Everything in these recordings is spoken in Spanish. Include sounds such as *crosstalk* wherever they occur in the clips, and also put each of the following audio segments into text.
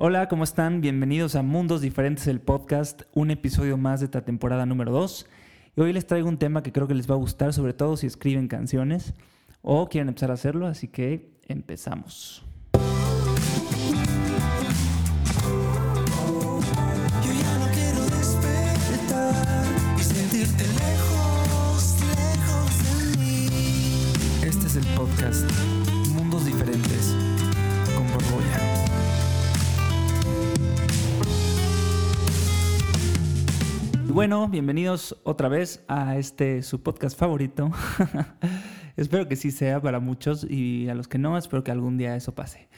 Hola, ¿cómo están? Bienvenidos a Mundos Diferentes, el podcast, un episodio más de esta temporada número 2. Y hoy les traigo un tema que creo que les va a gustar, sobre todo si escriben canciones o quieren empezar a hacerlo, así que empezamos. Yo ya no quiero despertar y sentirte lejos, lejos de mí. Este es el podcast Mundos Diferentes con Borbolla. Bueno, bienvenidos otra vez a este su podcast favorito. *laughs* espero que sí sea para muchos y a los que no, espero que algún día eso pase.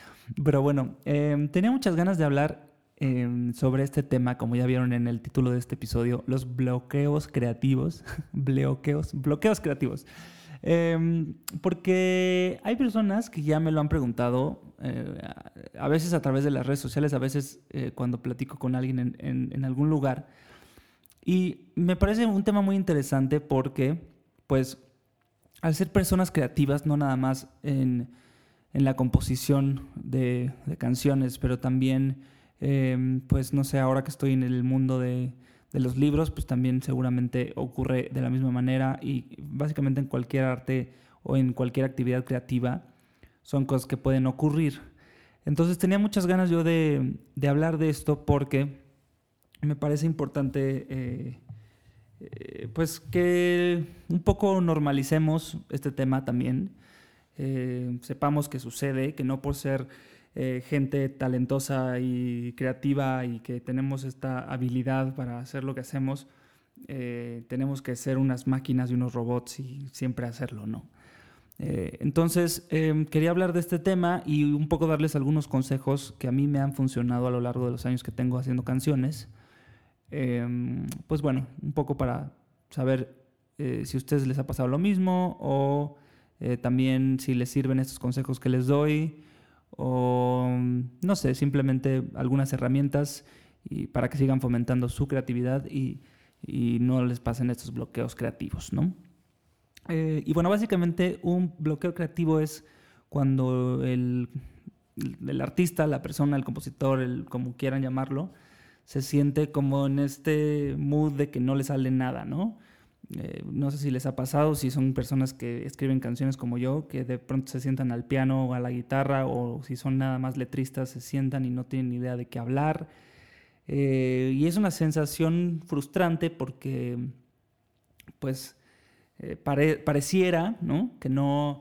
Pero bueno, eh, tenía muchas ganas de hablar eh, sobre este tema, como ya vieron en el título de este episodio, los bloqueos creativos. *laughs* bloqueos, bloqueos creativos. Eh, porque hay personas que ya me lo han preguntado, eh, a veces a través de las redes sociales, a veces eh, cuando platico con alguien en, en- en algún lugar. Y me parece un tema muy interesante porque, pues, al ser personas creativas, no nada más en, en la composición de, canciones, pero también, eh, pues, no sé, ahora que estoy en el mundo de, de los libros, pues también seguramente ocurre de la misma manera y básicamente en cualquier arte o en cualquier actividad creativa son cosas que pueden ocurrir. Entonces tenía muchas ganas yo de, de hablar de esto porque me parece importante eh, eh, pues que un poco normalicemos este tema también. Eh, sepamos que sucede, que no por ser gente talentosa y creativa y que tenemos esta habilidad para hacer lo que hacemos, tenemos que ser unas máquinas y unos robots y siempre hacerlo, ¿no? Entonces, eh, quería hablar de este tema y un poco darles algunos consejos que a mí me han funcionado a lo largo de los años que tengo haciendo canciones. Eh, pues bueno, un poco para saber eh, si a ustedes les ha pasado lo mismo o eh, también si les sirven estos consejos que les doy o no sé, simplemente algunas herramientas y para que sigan fomentando su creatividad y, y no les pasen estos bloqueos creativos, ¿no? Eh, y bueno, básicamente un bloqueo creativo es cuando el, el artista, la persona, el compositor, el, como quieran llamarlo, se siente como en este mood de que no le sale nada, ¿no? Eh, no sé si les ha pasado, si son personas que escriben canciones como yo, que de pronto se sientan al piano o a la guitarra, o si son nada más letristas, se sientan y no tienen idea de qué hablar. Eh, y es una sensación frustrante porque, pues, eh, pare- pareciera, ¿no? Que no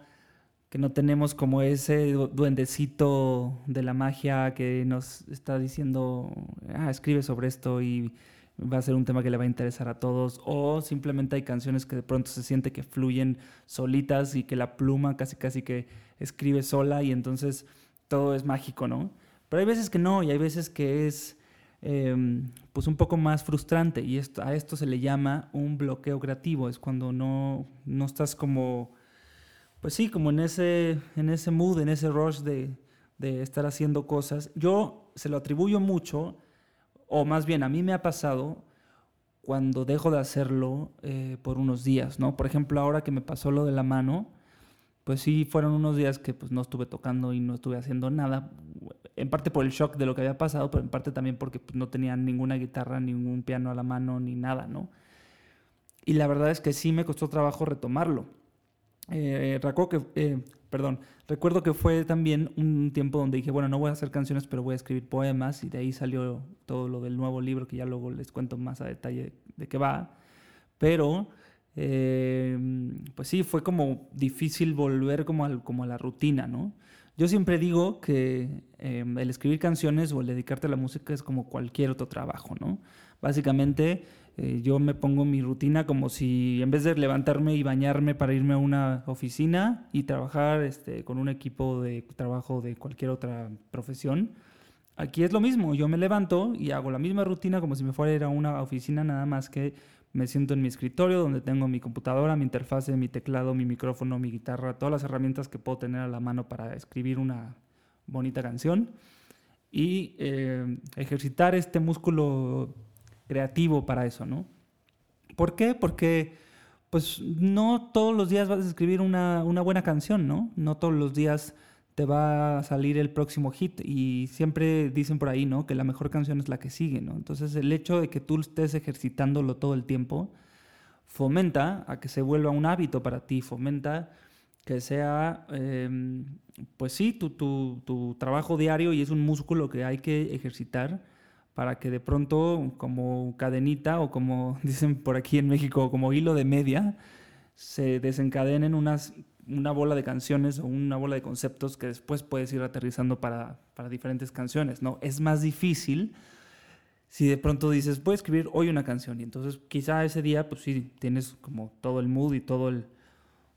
que no tenemos como ese du- duendecito de la magia que nos está diciendo, ah, escribe sobre esto y va a ser un tema que le va a interesar a todos, o simplemente hay canciones que de pronto se siente que fluyen solitas y que la pluma casi casi que escribe sola y entonces todo es mágico, ¿no? Pero hay veces que no y hay veces que es eh, pues un poco más frustrante y a esto se le llama un bloqueo creativo, es cuando no, no estás como pues sí, como en ese, en ese mood, en ese rush de, de estar haciendo cosas. Yo se lo atribuyo mucho, o más bien a mí me ha pasado cuando dejo de hacerlo eh, por unos días, ¿no? Por ejemplo, ahora que me pasó lo de la mano, pues sí, fueron unos días que pues no estuve tocando y no estuve haciendo nada, en parte por el shock de lo que había pasado, pero en parte también porque pues, no tenía ninguna guitarra, ningún piano a la mano, ni nada, ¿no? Y la verdad es que sí me costó trabajo retomarlo. Eh, recuerdo que, eh, perdón, recuerdo que fue también un tiempo donde dije, bueno, no voy a hacer canciones, pero voy a escribir poemas y de ahí salió todo lo del nuevo libro que ya luego les cuento más a detalle de qué va. Pero, eh, pues sí, fue como difícil volver como, al- como a la rutina, ¿no? Yo siempre digo que eh, el escribir canciones o el dedicarte a la música es como cualquier otro trabajo, ¿no? Básicamente, eh, yo me pongo mi rutina como si en vez de levantarme y bañarme para irme a una oficina y trabajar este, con un equipo de trabajo de cualquier otra profesión, aquí es lo mismo. Yo me levanto y hago la misma rutina como si me fuera a ir a una oficina, nada más que me siento en mi escritorio donde tengo mi computadora, mi interfase, mi teclado, mi micrófono, mi guitarra, todas las herramientas que puedo tener a la mano para escribir una bonita canción y eh, ejercitar este músculo creativo para eso, ¿no? ¿Por qué? Porque pues no todos los días vas a escribir una, una buena canción, ¿no? No todos los días te va a salir el próximo hit y siempre dicen por ahí, ¿no? Que la mejor canción es la que sigue, ¿no? Entonces el hecho de que tú estés ejercitándolo todo el tiempo fomenta a que se vuelva un hábito para ti, fomenta que sea, em, pues sí, tu, tu, tu trabajo diario y es un músculo que hay que ejercitar para que de pronto como cadenita o como *laughs* dicen por aquí en México, como hilo de media, se desencadenen unas una bola de canciones o una bola de conceptos que después puedes ir aterrizando para, para diferentes canciones, ¿no? Es más difícil si de pronto dices, voy a escribir hoy una canción y entonces quizá ese día, pues sí, tienes como todo el mood y todo el,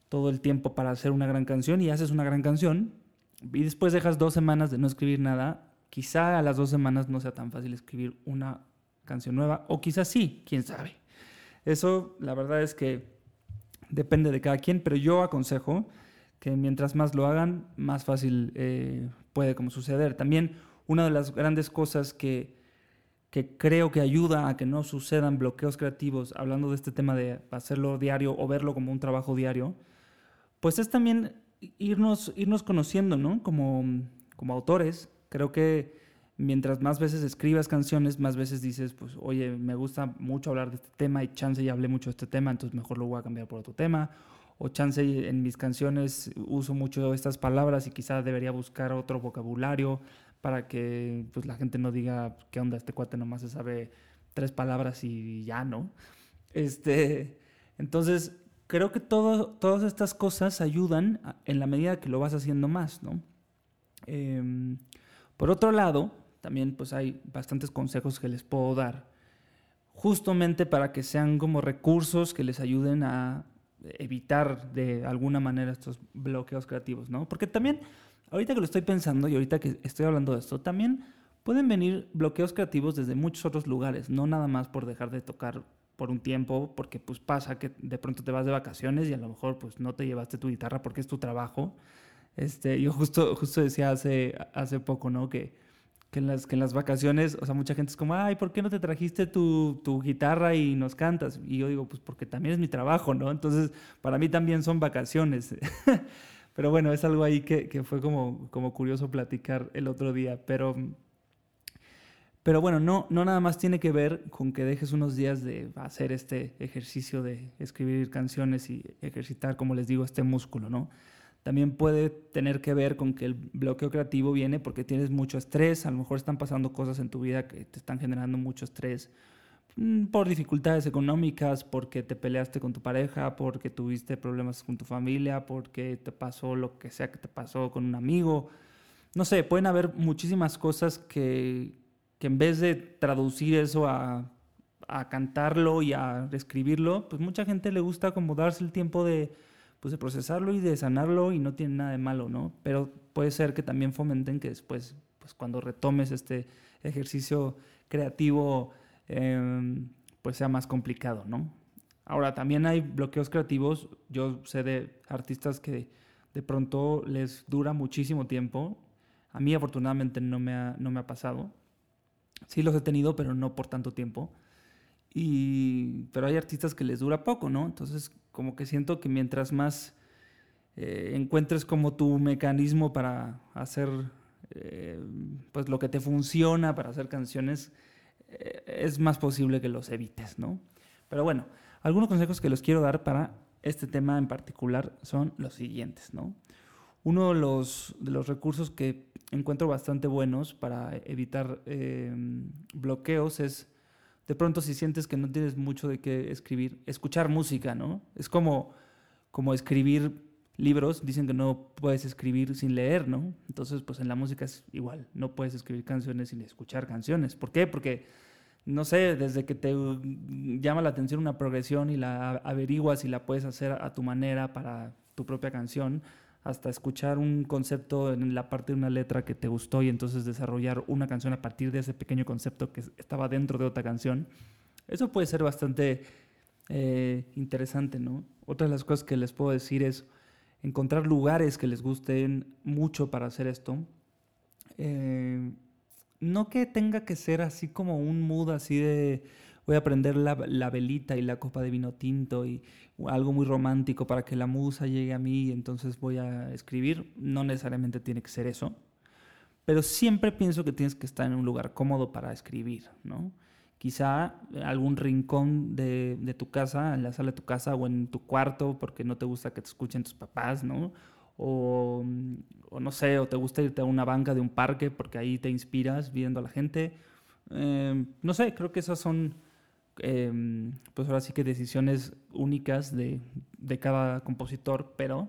todo el tiempo para hacer una gran canción y haces una gran canción y después dejas dos semanas de no escribir nada, quizá a las dos semanas no sea tan fácil escribir una canción nueva o quizás sí, quién sabe. Eso la verdad es que depende de cada quien, pero yo aconsejo que mientras más lo hagan, más fácil eh, puede como suceder. También una de las grandes cosas que, que creo que ayuda a que no sucedan bloqueos creativos, hablando de este tema de hacerlo diario o verlo como un trabajo diario, pues es también irnos, irnos conociendo, ¿no? Como, como autores. Creo que mientras más veces escribas canciones, más veces dices, pues, oye, me gusta mucho hablar de este tema y chance ya hablé mucho de este tema, entonces mejor lo voy a cambiar por otro tema. O chance en mis canciones uso mucho estas palabras y quizás debería buscar otro vocabulario para que pues, la gente no diga, ¿qué onda? Este cuate nomás se sabe tres palabras y ya, ¿no? *laughs* Este, entonces, creo que todo, todas estas cosas ayudan en la medida que lo vas haciendo más, ¿no? Em, por otro lado, también pues hay bastantes consejos que les puedo dar, justamente para que sean como recursos que les ayuden a evitar de alguna manera estos bloqueos creativos, ¿no? Porque también, ahorita que lo estoy pensando y ahorita que estoy hablando de esto, también pueden venir bloqueos creativos desde muchos otros lugares, no nada más por dejar de tocar por un tiempo, porque pues pasa que de pronto te vas de vacaciones y a lo mejor pues no te llevaste tu guitarra porque es tu trabajo. Este, yo justo, justo decía hace, hace poco, ¿no? Que, que, en las, en las vacaciones, o sea, mucha gente es como, ay, ¿por qué no te trajiste tu, tu guitarra y nos cantas? Y yo digo, pues porque también es mi trabajo, ¿no? Entonces, para mí también son vacaciones. *laughs* Pero bueno, es algo ahí que, que fue como, como curioso platicar el otro día. Pero, pero bueno, no, no nada más tiene que ver con que dejes unos días de hacer este ejercicio de escribir canciones y ejercitar, como les digo, este músculo, ¿no? También puede tener que ver con que el bloqueo creativo viene porque tienes mucho estrés, a lo mejor están pasando cosas en tu vida que te están generando mucho estrés mm, por dificultades económicas, porque te peleaste con tu pareja, porque tuviste problemas con tu familia, porque te pasó lo que sea que te pasó con un amigo. No sé, pueden haber muchísimas cosas que, que en vez de traducir eso a, a cantarlo y a escribirlo, pues mucha gente le gusta como darse el tiempo de, pues de procesarlo y de sanarlo y no tiene nada de malo, ¿no? Pero puede ser que también fomenten que después, pues cuando retomes este ejercicio creativo, eh, pues sea más complicado, ¿no? Ahora, también hay bloqueos creativos. Yo sé de artistas que de pronto les dura muchísimo tiempo. A mí afortunadamente no me ha, no me ha pasado. Sí los he tenido, pero no por tanto tiempo. Y, pero hay artistas que les dura poco, ¿no? Entonces, como que siento que mientras más eh, encuentres como tu mecanismo para hacer eh, pues lo que te funciona para hacer canciones, eh, es más posible que los evites, ¿no? Pero bueno, algunos consejos que les quiero dar para este tema en particular son los siguientes, ¿no? Uno de los, de los recursos que encuentro bastante buenos para evitar eh, bloqueos es de pronto si sientes que no tienes mucho de qué escribir, escuchar música, ¿no? Es como, como escribir libros, dicen que no puedes escribir sin leer, ¿no? Entonces, pues en la música es igual, no puedes escribir canciones sin escuchar canciones. ¿Por qué? Porque, no sé, desde que te llama la atención una progresión y la averiguas y la puedes hacer a tu manera para tu propia canción, hasta escuchar un concepto en la parte de una letra que te gustó y entonces desarrollar una canción a partir de ese pequeño concepto que estaba dentro de otra canción. Eso puede ser bastante eh, interesante, ¿no? Otra de las cosas que les puedo decir es encontrar lugares que les gusten mucho para hacer esto. Eh, no que tenga que ser así como un mood así de voy a prender la, la velita y la copa de vino tinto y algo muy romántico para que la musa llegue a mí y entonces voy a escribir. No necesariamente tiene que ser eso, pero siempre pienso que tienes que estar en un lugar cómodo para escribir, ¿no? Quizá algún rincón de, de tu casa, en la sala de tu casa o en tu cuarto, porque no te gusta que te escuchen tus papás, ¿no? O, o, no sé, o te gusta irte a una banca de un parque porque ahí te inspiras viendo a la gente. Eh, no sé, creo que esas son, eh, pues ahora sí que decisiones únicas de, de, cada compositor, pero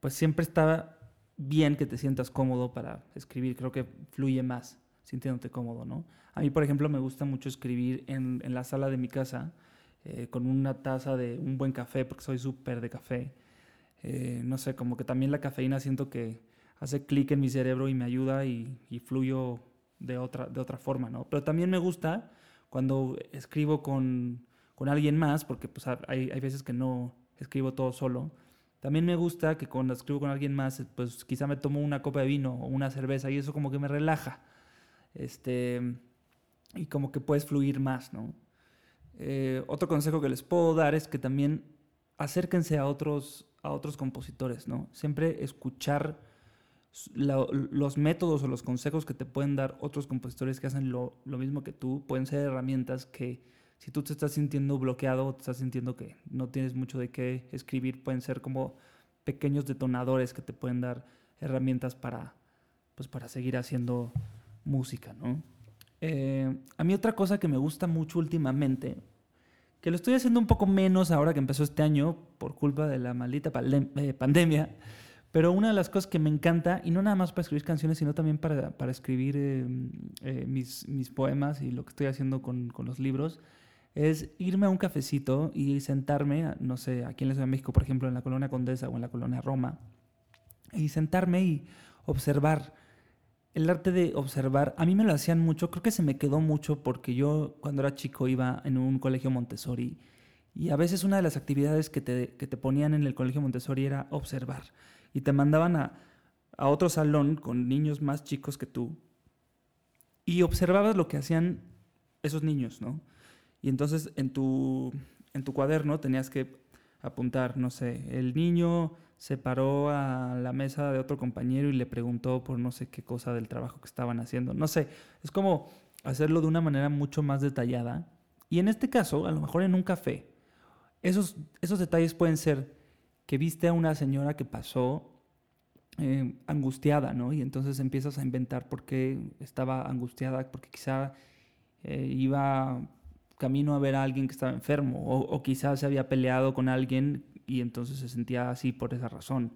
pues siempre está bien que te sientas cómodo para escribir, creo que fluye más sintiéndote cómodo, ¿no? A mí, por ejemplo, me gusta mucho escribir en, en la sala de mi casa eh, con una taza de un buen café, porque soy súper de café eh, no sé, como que también la cafeína siento que hace clic en mi cerebro y me ayuda y, y, fluyo de otra, de otra forma, ¿no? Pero también me gusta cuando escribo con, con alguien más, porque pues hay, hay veces que no escribo todo solo. También me gusta que cuando escribo con alguien más, pues quizá me tomo una copa de vino o una cerveza y eso como que me relaja. Este, y como que puedes fluir más, ¿no? Eh, otro consejo que les puedo dar es que también acérquense a otros, a otros compositores, ¿no? Siempre escuchar los métodos o los consejos que te pueden dar otros compositores que hacen lo, lo, mismo que tú, pueden ser herramientas que si tú te estás sintiendo bloqueado o te estás sintiendo que no tienes mucho de qué escribir, pueden ser como pequeños detonadores que te pueden dar herramientas para, pues, para seguir haciendo música, ¿no? Eh, a mí otra cosa que me gusta mucho últimamente, que lo estoy haciendo un poco menos ahora que empezó este año por culpa de la maldita eh, pandemia, pero una de las cosas que me encanta, y no nada más para escribir canciones, sino también para, para escribir eh, eh, mis, mis, poemas y lo que estoy haciendo con, con, los libros, es irme a un cafecito y sentarme, no sé, aquí en la Ciudad de México, por ejemplo, en la colonia Condesa o en la colonia Roma, y sentarme y observar. El arte de observar, a mí me lo hacían mucho, creo que se me quedó mucho porque yo cuando era chico iba en un colegio Montessori y a veces una de las actividades que te, que te ponían en el colegio Montessori era observar y te mandaban a, a otro salón con niños más chicos que tú y observabas lo que hacían esos niños, ¿no? Y entonces en tu, en tu cuaderno tenías que apuntar, no sé, el niño se paró a la mesa de otro compañero y le preguntó por no sé qué cosa del trabajo que estaban haciendo. No sé, es como hacerlo de una manera mucho más detallada. Y en este caso, a lo mejor en un café, esos, esos detalles pueden ser que viste a una señora que pasó eh, angustiada, ¿no? Y entonces empiezas a inventar por qué estaba angustiada, porque quizá eh, iba camino a ver a alguien que estaba enfermo, o, o quizás se había peleado con alguien y entonces se sentía así por esa razón.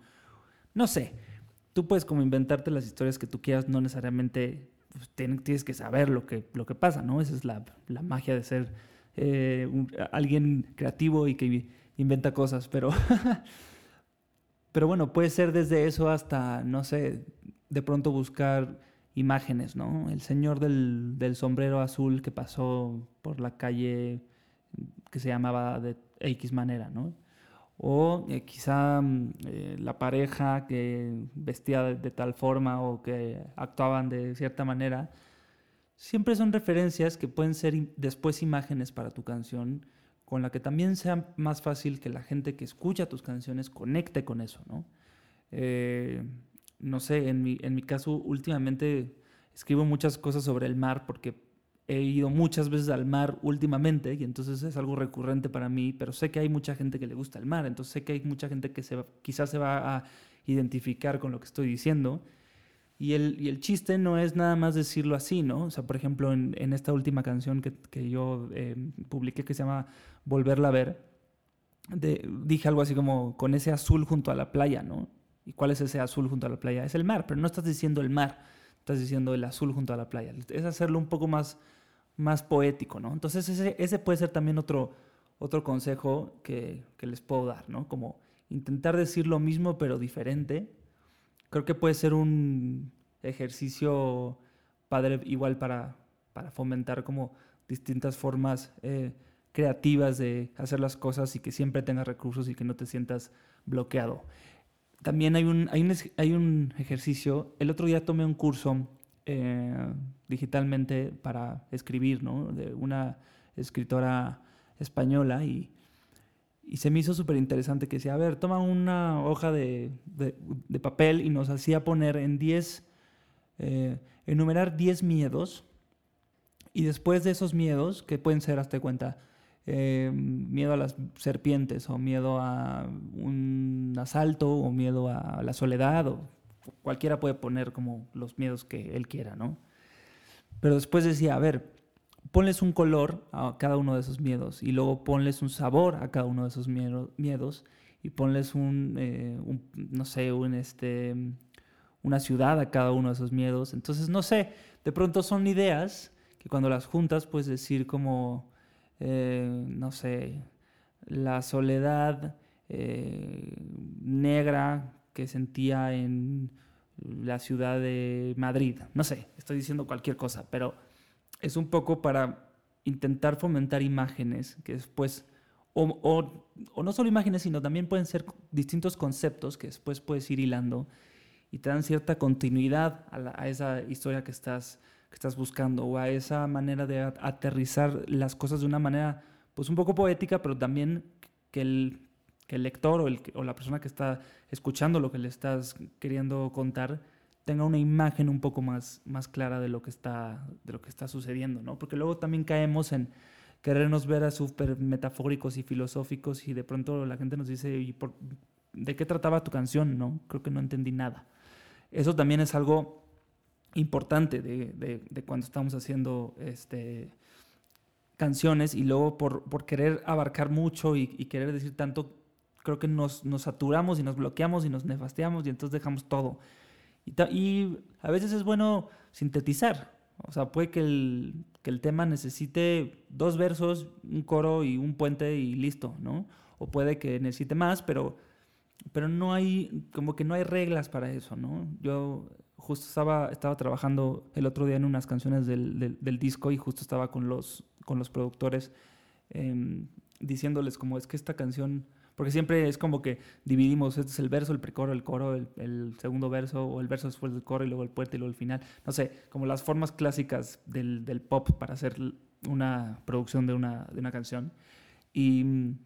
No sé, tú puedes como inventarte las historias que tú quieras, no necesariamente pues, tienes que saber lo que, lo que pasa, ¿no? Esa es la, la magia de ser eh, alguien creativo y que inventa cosas, pero, *laughs* pero bueno, puede ser desde eso hasta, no sé, de pronto buscar imágenes, ¿no? El señor del, del sombrero azul que pasó por la calle que se llamaba de X manera, ¿no? O eh, quizá eh, la pareja que vestía de, tal forma o que actuaban de cierta manera, siempre son referencias que pueden ser después imágenes para tu canción, con la que también sea más fácil que la gente que escucha tus canciones conecte con eso, ¿no? Eh, no sé, en mi, en mi caso últimamente escribo muchas cosas sobre el mar porque he ido muchas veces al mar últimamente y entonces es algo recurrente para mí, pero sé que hay mucha gente que le gusta el mar, entonces sé que hay mucha gente que se, quizás se va a identificar con lo que estoy diciendo. Y el, y el chiste no es nada más decirlo así, ¿no? O sea, por ejemplo, en, en esta última canción que, que yo eh, publiqué que se llama Volverla a ver, de, dije algo así como con ese azul junto a la playa, ¿no? ¿Y cuál es ese azul junto a la playa? Es el mar, pero no estás diciendo el mar, estás diciendo el azul junto a la playa. Es hacerlo un poco más, más poético, ¿no? Entonces ese, ese puede ser también otro, otro consejo que, que les puedo dar, ¿no? Como intentar decir lo mismo pero diferente creo que puede ser un ejercicio padre igual para, para fomentar como distintas formas eh, creativas de hacer las cosas y que siempre tengas recursos y que no te sientas bloqueado. También hay un, hay un, ejercicio, el otro día tomé un curso eh, digitalmente para escribir, ¿no? De una escritora española y, y se me hizo súper interesante que decía, a ver, toma una hoja de, de- papel y nos hacía poner en 10, eh, enumerar 10 miedos y después de esos miedos, que pueden ser, hasta cuenta, eh, miedo a las serpientes o miedo a un asalto o miedo a la soledad o cualquiera puede poner como los miedos que él quiera, ¿no? Pero después decía, a ver, ponles un color a cada uno de esos miedos y luego ponles un sabor a cada uno de esos miedo- miedos y ponles un, eh, un, no sé, un, este, una ciudad a cada uno de esos miedos. Entonces, no sé, de pronto son ideas que cuando las juntas puedes decir como, eh, no sé, la soledad eh, negra que sentía en la ciudad de Madrid. No sé, estoy diciendo cualquier cosa, pero es un poco para intentar fomentar imágenes que después, o, o- no solo imágenes, sino también pueden ser distintos conceptos que después puedes ir hilando y te dan cierta continuidad a, a esa historia que estás, que estás buscando o a esa manera de aterrizar las cosas de una manera pues un poco poética, pero también que el, que el lector o, el, o la persona que está escuchando lo que le estás queriendo contar tenga una imagen un poco más, más clara de lo que está de lo que está sucediendo, ¿no? Porque luego también caemos en querernos ver a súper metafóricos y filosóficos y de pronto la gente nos dice, ¿y por- ¿de qué trataba tu canción? No, creo que no entendí nada. Eso también es algo importante de, de- de cuando estamos haciendo este, canciones y luego por, por querer abarcar mucho y, y querer decir tanto, creo que nos, nos saturamos y nos bloqueamos y nos nefasteamos y entonces dejamos todo. Y, a veces es bueno sintetizar. O sea, puede que el, que el tema necesite dos versos, un coro y un puente y listo, ¿no? O puede que necesite más, pero, pero no hay, como que no hay reglas para eso, ¿no? Yo justo estaba, estaba trabajando el otro día en unas canciones del, del- del disco y justo estaba con los, con los productores em, diciéndoles como es que esta canción, porque siempre es como que dividimos, este es el verso, el precoro, el coro, el, el segundo verso, o el verso después del coro y luego el puente y luego el final. No sé, como las formas clásicas del, del pop para hacer una producción de una, de una canción. Y, mm,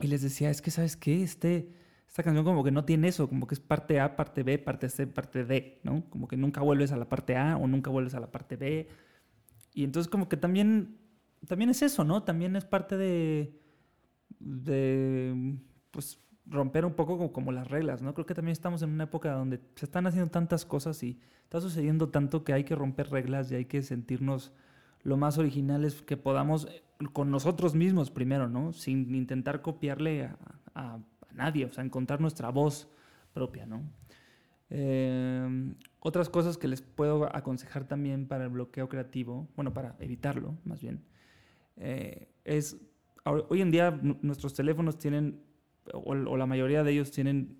y les decía, es que, ¿sabes qué? Este, esta canción como que no tiene eso, como que es parte A, parte B, parte C, parte D, ¿no? Como que nunca vuelves a la parte A o nunca vuelves a la parte B. Y entonces como que también, también es eso, ¿no? También es parte de, de pues, romper un poco como, como las reglas, ¿no? Creo que también estamos en una época donde se están haciendo tantas cosas y está sucediendo tanto que hay que romper reglas y hay que sentirnos lo más originales que podamos eh, con nosotros mismos primero, ¿no? Sin intentar copiarle a, a- nadie, o sea, encontrar nuestra voz propia, ¿no? Eh, otras cosas que les puedo aconsejar también para el bloqueo creativo, bueno, para evitarlo, más bien, eh, es, hoy en día nu- nuestros teléfonos tienen, o, la mayoría de ellos tienen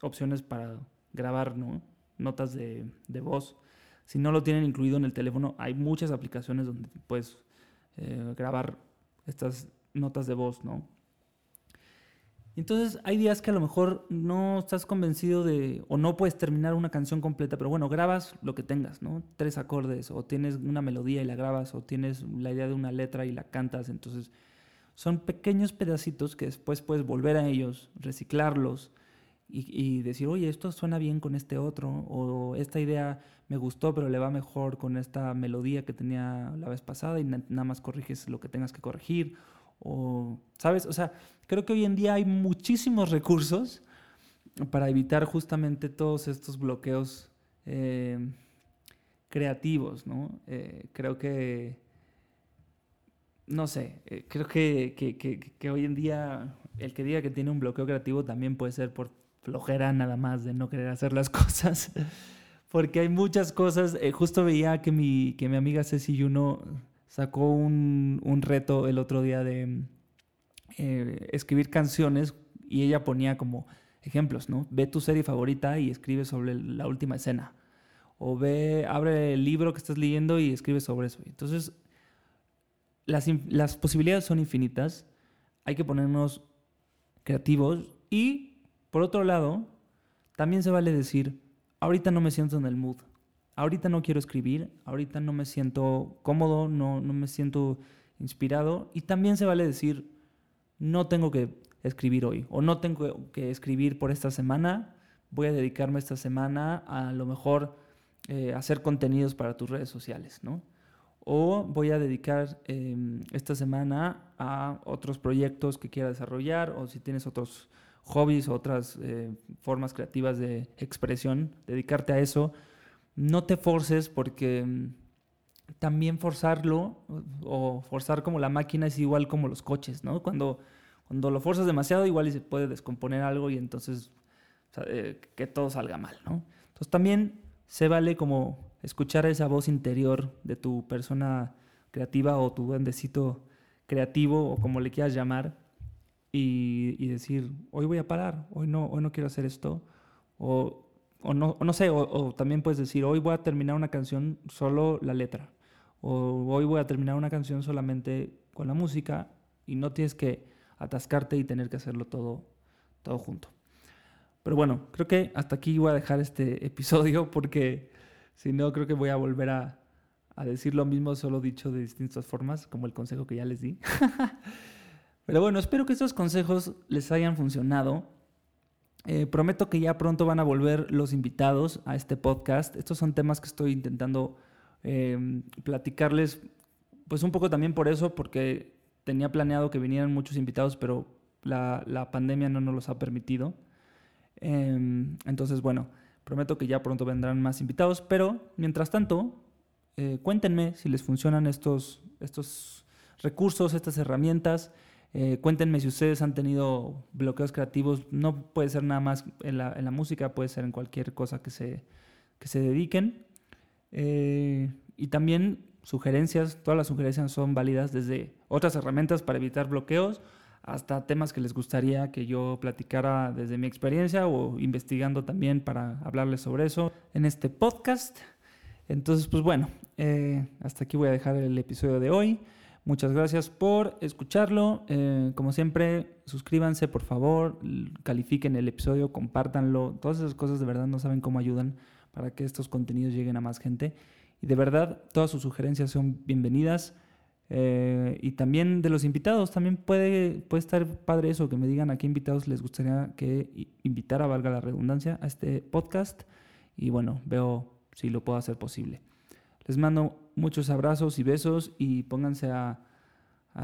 opciones para grabar, ¿no? Notas de, voz. Si no lo tienen incluido en el teléfono, hay muchas aplicaciones donde puedes eh, grabar estas notas de voz, ¿no? Entonces hay días que a lo mejor no estás convencido de, o no puedes terminar una canción completa, pero bueno, grabas lo que tengas, ¿no? Tres acordes, o tienes una melodía y la grabas, o tienes la idea de una letra y la cantas. Entonces son pequeños pedacitos que después puedes volver a ellos, reciclarlos y, decir, oye, esto suena bien con este otro, o esta idea me gustó, pero le va mejor con esta melodía que tenía la vez pasada y na- nada más corriges lo que tengas que corregir. O, ¿sabes? O sea, creo que hoy en día hay muchísimos recursos para evitar justamente todos estos bloqueos eh, creativos, ¿no? Eh, creo que, no sé, eh, creo que, que- que- hoy en día el que diga que tiene un bloqueo creativo también puede ser por flojera nada más de no querer hacer las *laughs* cosas. Porque hay muchas cosas. eh, justo veía que mi, que mi amiga Ceci Yuno sacó un, un reto el otro día de eh, escribir canciones y ella ponía como ejemplos, ¿no? Ve tu serie favorita y escribe sobre la última escena. O ve, abre el libro que estás leyendo y escribe sobre eso. Entonces, las, posibilidades son infinitas. Hay que ponernos creativos y, por otro lado, también se vale decir, ahorita no me siento en el mood, ahorita no quiero escribir, ahorita no me siento cómodo, no, no me siento inspirado. Y también se vale decir, no tengo que escribir hoy o no tengo que escribir por esta semana. Voy a dedicarme esta semana a, lo mejor eh, hacer contenidos para tus redes sociales, ¿no? O voy a dedicar em, esta semana a otros proyectos que quiera desarrollar o si tienes otros hobbies, otras eh, formas creativas de expresión, dedicarte a eso. No te forces porque mm, también forzarlo o forzar como la máquina es igual como los coches, ¿no? Cuando, cuando lo forzas demasiado igual y se puede descomponer algo y entonces eh, que todo salga mal, ¿no? Entonces también se vale como escuchar esa voz interior de tu persona creativa o tu duendecito creativo o como le quieras llamar y, decir, hoy voy a parar, hoy no, hoy no quiero hacer esto, o, o no, no sé, o, también puedes decir, hoy voy a terminar una canción solo la letra, o hoy voy a terminar una canción solamente con la música y no tienes que atascarte y tener que hacerlo todo, todo junto. Pero bueno, creo que hasta aquí voy a dejar este episodio porque si no, creo que voy a volver a, a decir lo mismo, solo dicho de distintas formas, como el consejo que ya les di. *laughs* Pero bueno, espero que estos consejos les hayan funcionado. Eh, prometo que ya pronto van a volver los invitados a este podcast. Estos son temas que estoy intentando eh, platicarles, pues un poco también por eso, porque tenía planeado que vinieran muchos invitados, pero la, la pandemia no nos los ha permitido. Eh, entonces, bueno, prometo que ya pronto vendrán más invitados, pero mientras tanto, cuéntenme si les funcionan estos, estos recursos, estas herramientas. Eh, cuéntenme si ustedes han tenido bloqueos creativos. No puede ser nada más en la, en la música, puede ser en cualquier cosa que se, que se dediquen. Eh, y también sugerencias, todas las sugerencias son válidas desde otras herramientas para evitar bloqueos hasta temas que les gustaría que yo platicara desde mi experiencia o investigando también para hablarles sobre eso en este podcast. Entonces, pues bueno, eh, hasta aquí voy a dejar el episodio de hoy. Muchas gracias por escucharlo. Eh, como siempre, suscríbanse, por favor, califiquen el episodio, compártanlo. Todas esas cosas de verdad no saben cómo ayudan para que estos contenidos lleguen a más gente. Y de verdad, todas sus sugerencias son bienvenidas. Eh, y también de los invitados, también puede, puede estar padre eso, que me digan a qué invitados les gustaría que invitara, valga la redundancia, a este podcast. Y bueno, veo si lo puedo hacer posible. Les mando muchos abrazos y besos y pónganse a,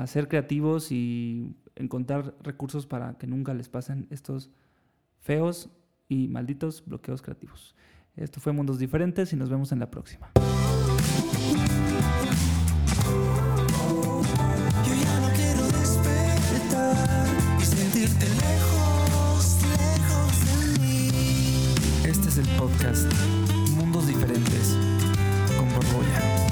ser creativos y encontrar recursos para que nunca les pasen estos feos y malditos bloqueos creativos. Esto fue Mundos Diferentes y nos vemos en la próxima. De lejos, lejos de mí. Este es el podcast Mundos Diferentes con Borbolla.